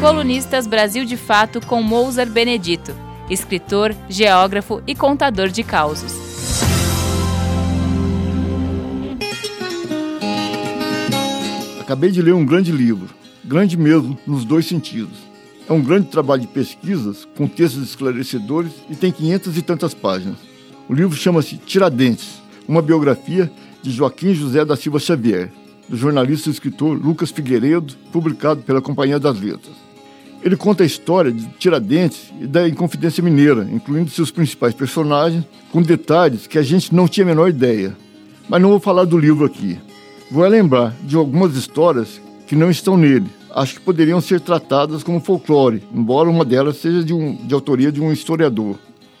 Colunistas Brasil de Fato com Mozart Benedito, escritor, geógrafo e contador de causos. Acabei de ler um grande livro, grande mesmo nos dois sentidos. É um grande trabalho de pesquisas, com textos esclarecedores e tem 500 e tantas páginas. O livro chama-se Tiradentes, uma biografia de Joaquim José da Silva Xavier, do jornalista e escritor Lucas Figueiredo, publicado pela Companhia das Letras. Ele conta a história de Tiradentes e da Inconfidência Mineira, incluindo seus principais personagens, com detalhes que a gente não tinha a menor ideia. Mas não vou falar do livro aqui. Vou lembrar de algumas histórias que não estão nele. Acho que poderiam ser tratadas como folclore, embora uma delas seja de, um, de autoria de um historiador.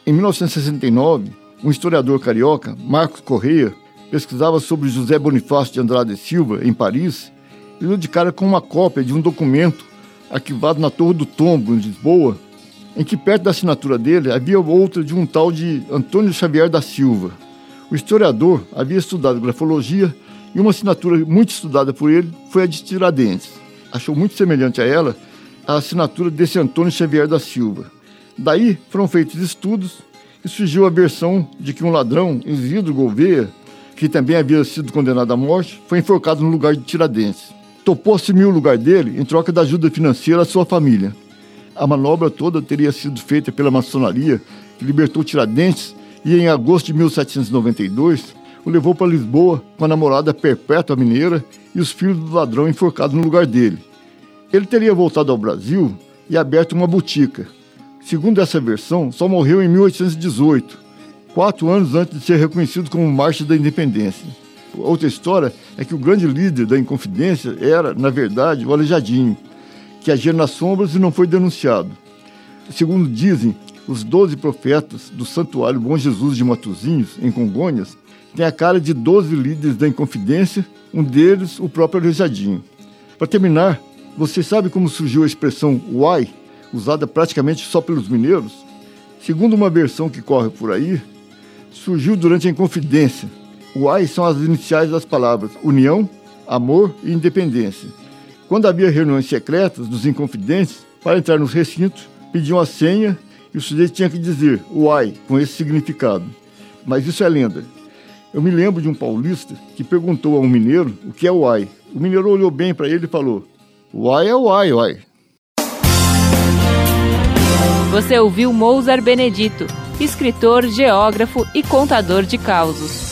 Em 1969, um historiador carioca, Marcos Correia, pesquisava sobre José Bonifácio de Andrade Silva, em Paris, e deu de cara com uma cópia de um documento arquivado na Torre do Tombo, em Lisboa, em que perto da assinatura dele havia outra de um tal de Antônio Xavier da Silva. O historiador havia estudado grafologia e uma assinatura muito estudada por ele foi a de Tiradentes. Achou muito semelhante a ela a assinatura desse Antônio Xavier da Silva. Daí foram feitos estudos e surgiu a versão de que um ladrão, Isidro Gouveia, que também havia sido condenado à morte, foi enforcado no lugar de Tiradentes. Topou assumir o lugar dele em troca da ajuda financeira à sua família. A manobra toda teria sido feita pela maçonaria, que libertou Tiradentes e, em agosto de 1792, o levou para Lisboa com a namorada perpétua mineira e os filhos do ladrão enforcados no lugar dele. Ele teria voltado ao Brasil e aberto uma botica. Segundo essa versão, só morreu em 1818, quatro anos antes de ser reconhecido como Marcha da Independência. Outra história é que o grande líder da Inconfidência era, na verdade, o Aleijadinho, que agia nas sombras e não foi denunciado. Segundo dizem, os doze profetas do Santuário Bom Jesus de Matozinhos, em Congonhas, têm a cara de doze líderes da Inconfidência, um deles o próprio Aleijadinho. Para terminar, você sabe como surgiu a expressão uai, usada praticamente só pelos mineiros? Segundo uma versão que corre por aí, surgiu durante a Inconfidência. O AI são as iniciais das palavras união, amor e independência. Quando havia reuniões secretas dos Inconfidentes, para entrar nos recintos, pediam a senha e o sujeito tinha que dizer uai, com esse significado. Mas isso é lenda. Eu me lembro de um paulista que perguntou a um mineiro o que é uai. O mineiro olhou bem para ele e falou: Uai é uai, uai. Você ouviu Mozart Benedito escritor, geógrafo e contador de causos.